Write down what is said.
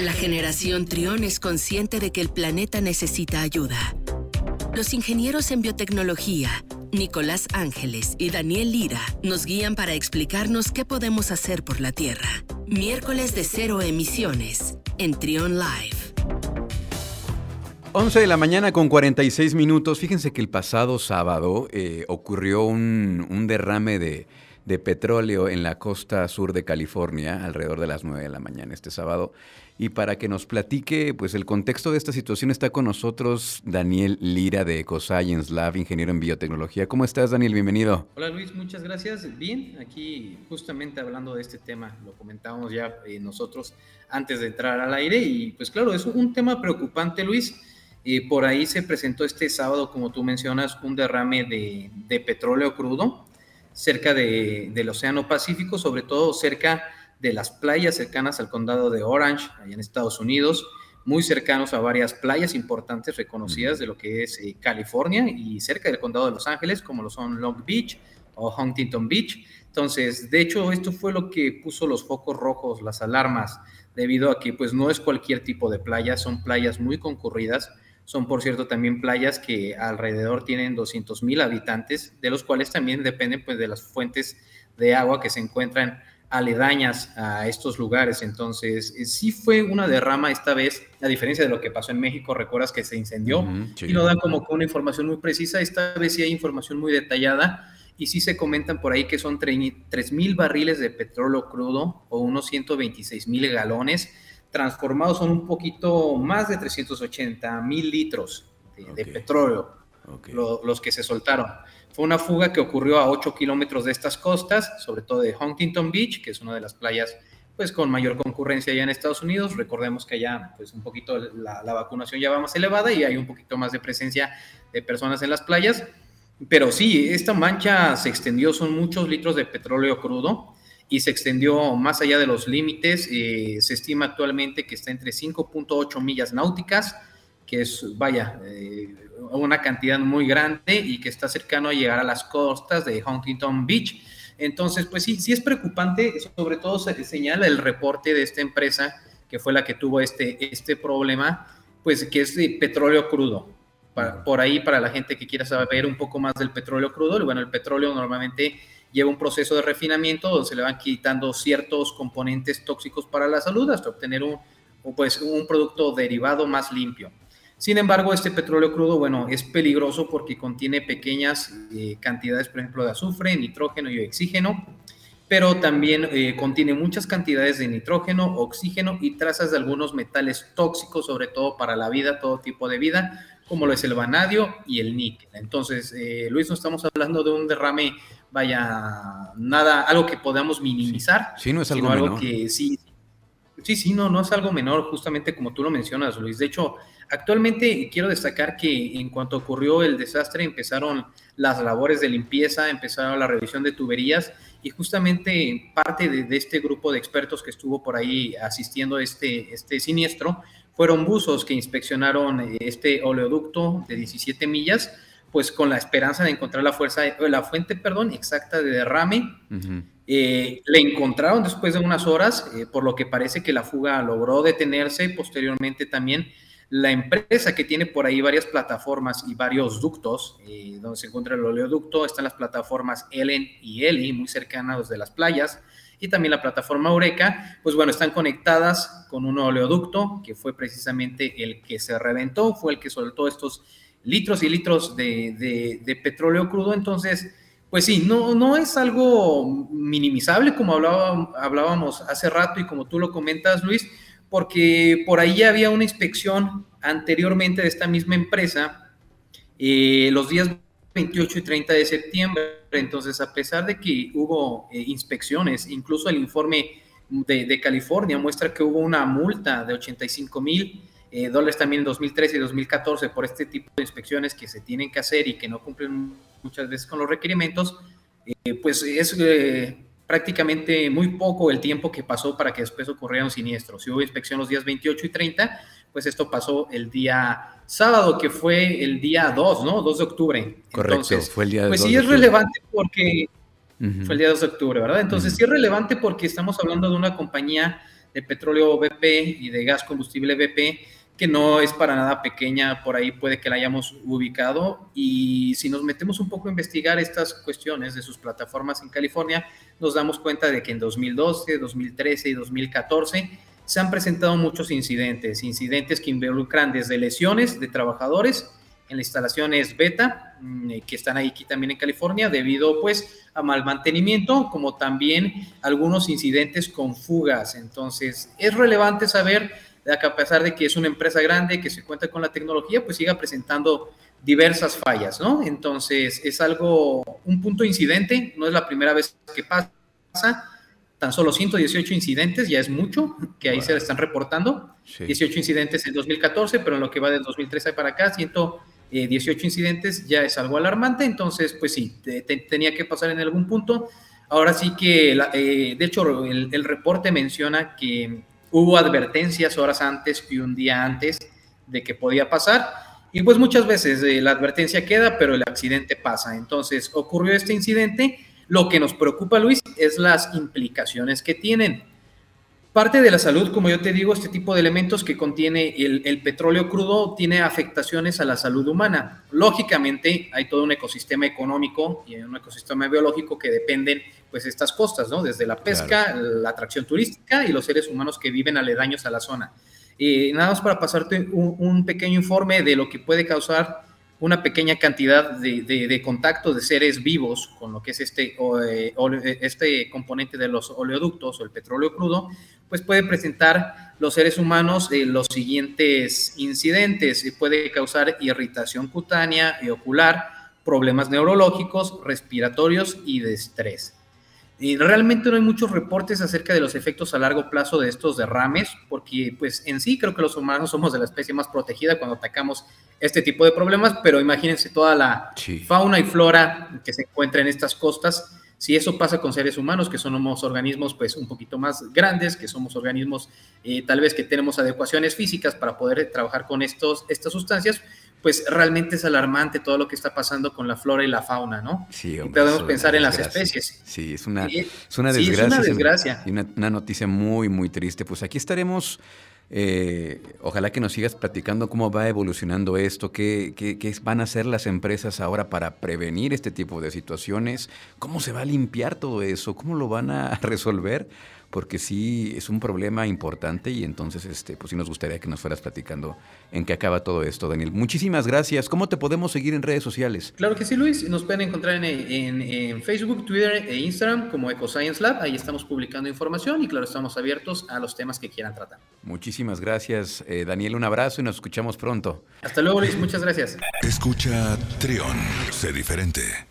La generación Trión es consciente de que el planeta necesita ayuda. Los ingenieros en biotecnología, Nicolás Ángeles y Daniel Lira, nos guían para explicarnos qué podemos hacer por la Tierra. Miércoles de cero emisiones en Trión Live. 11 de la mañana con 46 minutos. Fíjense que el pasado sábado eh, ocurrió un, un derrame de, de petróleo en la costa sur de California alrededor de las 9 de la mañana este sábado. Y para que nos platique pues el contexto de esta situación está con nosotros Daniel Lira de EcoScience Lab, ingeniero en biotecnología. ¿Cómo estás, Daniel? Bienvenido. Hola Luis, muchas gracias. Bien, aquí justamente hablando de este tema, lo comentábamos ya eh, nosotros antes de entrar al aire y pues claro, es un tema preocupante, Luis. Eh, por ahí se presentó este sábado, como tú mencionas, un derrame de, de petróleo crudo cerca de, del Océano Pacífico, sobre todo cerca de las playas cercanas al condado de Orange, allá en Estados Unidos, muy cercanos a varias playas importantes reconocidas de lo que es eh, California y cerca del condado de Los Ángeles, como lo son Long Beach o Huntington Beach. Entonces, de hecho, esto fue lo que puso los focos rojos, las alarmas, debido a que pues no es cualquier tipo de playa, son playas muy concurridas, son, por cierto, también playas que alrededor tienen 200 mil habitantes, de los cuales también dependen pues, de las fuentes de agua que se encuentran aledañas a estos lugares. Entonces, eh, sí fue una derrama esta vez, a diferencia de lo que pasó en México, recuerdas que se incendió y no dan como que una información muy precisa, esta vez sí hay información muy detallada y sí se comentan por ahí que son 3 mil barriles de petróleo crudo o unos 126 mil galones transformados son un poquito más de 380 mil litros de, petróleo, los que se soltaron. Fue una fuga que ocurrió a 8 kilómetros de estas costas, sobre todo de Huntington Beach, que es una de las playas pues con mayor concurrencia allá en Estados Unidos. Recordemos que allá pues un poquito la, la, vacunación ya va más elevada y hay un poquito más de presencia de personas en las playas. Pero sí, esta mancha se extendió, son muchos litros de petróleo crudo y se extendió más allá de los límites. Eh, se estima actualmente que está entre 5.8 millas náuticas, que es, vaya, eh, una cantidad muy grande y que está cercano a llegar a las costas de Huntington Beach. Entonces, pues sí, sí es preocupante, sobre todo se señala el reporte de esta empresa, que fue la que tuvo este, este problema, pues que es de petróleo crudo. por ahí, para la gente que quiera saber un poco más del petróleo crudo, bueno, el petróleo normalmente lleva un proceso de refinamiento donde se le van quitando ciertos componentes tóxicos para la salud hasta obtener un, pues, un producto derivado más limpio. Sin embargo, este petróleo crudo, bueno, es peligroso porque contiene pequeñas eh, cantidades, por ejemplo, de azufre, nitrógeno y oxígeno, pero también eh, contiene muchas cantidades de nitrógeno, oxígeno y trazas de algunos metales tóxicos, sobre todo para la vida, todo tipo de vida, como lo es el vanadio y el níquel. Entonces, eh, Luis, no estamos hablando de un derrame vaya, nada, algo que podamos minimizar. Sí, no es algo, algo que sí, sí, sí, no, no es algo menor, justamente como tú lo mencionas, Luis. De hecho, actualmente quiero destacar que en cuanto ocurrió el desastre, empezaron las labores de limpieza, empezaron la revisión de tuberías y justamente parte de, este grupo de expertos que estuvo por ahí asistiendo a este, este siniestro fueron buzos que inspeccionaron este oleoducto de 17 millas pues con la esperanza de encontrar la fuerza, la fuente, perdón, exacta de derrame. Eh, le encontraron después de unas horas, eh, por lo que parece que la fuga logró detenerse. Posteriormente también la empresa que tiene por ahí varias plataformas y varios ductos, eh, donde se encuentra el oleoducto, están las plataformas Ellen y Eli, muy cercanas de las playas, y también la plataforma Eureka, pues bueno, están conectadas con un oleoducto que fue precisamente el que se reventó, fue el que soltó estos litros y litros de, petróleo crudo. Entonces, pues sí, no, no es algo minimizable como hablábamos hace rato y como tú lo comentas, Luis, porque por ahí había una inspección anteriormente de esta misma empresa eh, los días 28 y 30 de septiembre. Entonces, a pesar de que hubo eh, inspecciones, incluso el informe de, de, California muestra que hubo una multa de 85 mil eh, dólares también en 2013 y 2014 por este tipo de inspecciones que se tienen que hacer y que no cumplen muchas veces con los requerimientos, eh, pues es eh, prácticamente muy poco el tiempo que pasó para que después ocurriera un siniestro. Si hubo inspección los días 28 y 30, pues esto pasó el día sábado, que fue el día 2, ¿no? 2 de octubre. Correcto, fue el día Pues sí es relevante porque fue el día 2 de octubre, ¿verdad? Entonces sí es relevante porque estamos hablando de una compañía de petróleo BP y de gas combustible BP, que no es para nada pequeña, por ahí puede que la hayamos ubicado. Y si nos metemos un poco a investigar estas cuestiones de sus plataformas en California, nos damos cuenta de que en 2012, 2013 y 2014 se han presentado muchos incidentes, incidentes que involucran desde lesiones de trabajadores en las instalaciones beta, mm, que están aquí también en California, debido pues a mal mantenimiento, como también algunos incidentes con fugas. Entonces, es relevante saber que a pesar de que es una empresa grande, que se cuenta con la tecnología, pues siga presentando diversas fallas, ¿no? Entonces, es algo, un punto incidente, no es la primera vez que pasa, tan solo 118 incidentes, ya es mucho, que ahí se están reportando, 18 incidentes en 2014, pero en lo que va del 2013 para acá, 118 incidentes ya es algo alarmante, entonces, pues sí, tenía que pasar en algún punto. Ahora sí que, eh, de hecho, el reporte menciona que hubo advertencias horas antes y un día antes de que podía pasar. Y pues muchas veces eh, la advertencia queda, pero el accidente pasa. Entonces ocurrió este incidente. Lo que nos preocupa, Luis, es las implicaciones que tienen. Parte de la salud, como yo te digo, este tipo de elementos que contiene el, petróleo crudo tiene afectaciones a la salud humana. Lógicamente, hay todo un ecosistema económico y un ecosistema biológico que dependen pues estas costas, ¿no? Desde la pesca, la atracción turística y los seres humanos que viven aledaños a la zona. Y nada más para pasarte un pequeño informe de lo que puede causar una pequeña cantidad de, contacto de seres vivos con lo que es este, eh, este componente de los oleoductos o el petróleo crudo, pues puede presentar los seres humanos eh, los siguientes incidentes. Puede causar irritación cutánea y ocular, problemas neurológicos, respiratorios y de estrés. Y realmente no hay muchos reportes acerca de los efectos a largo plazo de estos derrames, porque pues en sí creo que los humanos somos de la especie más protegida cuando atacamos este tipo de problemas, pero imagínense toda la fauna y flora que se encuentra en estas costas. Si eso pasa con seres humanos, que somos organismos pues un poquito más grandes, que somos organismos eh, tal vez que tenemos adecuaciones físicas para poder trabajar con estos, estas sustancias, pues realmente es alarmante todo lo que está pasando con la flora y la fauna, ¿no? Sí, hombre, y podemos pensar en las especies. Sí, es una, es una desgracia. es una desgracia. Y una, una, noticia muy, muy triste. Pues aquí estaremos, eh, ojalá que nos sigas platicando cómo va evolucionando esto, qué, qué, qué van a hacer las empresas ahora para prevenir este tipo de situaciones, cómo se va a limpiar todo eso, cómo lo van a resolver porque sí es un problema importante y entonces este, pues sí nos gustaría que nos fueras platicando en qué acaba todo esto, Daniel. Muchísimas gracias. ¿Cómo te podemos seguir en redes sociales? Claro que sí, Luis. Nos pueden encontrar en, Facebook, Twitter e Instagram como EcoScience Lab. Ahí estamos publicando información y claro, estamos abiertos a los temas que quieran tratar. Muchísimas gracias, eh, Daniel. Un abrazo y nos escuchamos pronto. Hasta luego, Luis. Muchas gracias. Escucha Trión. Sé diferente.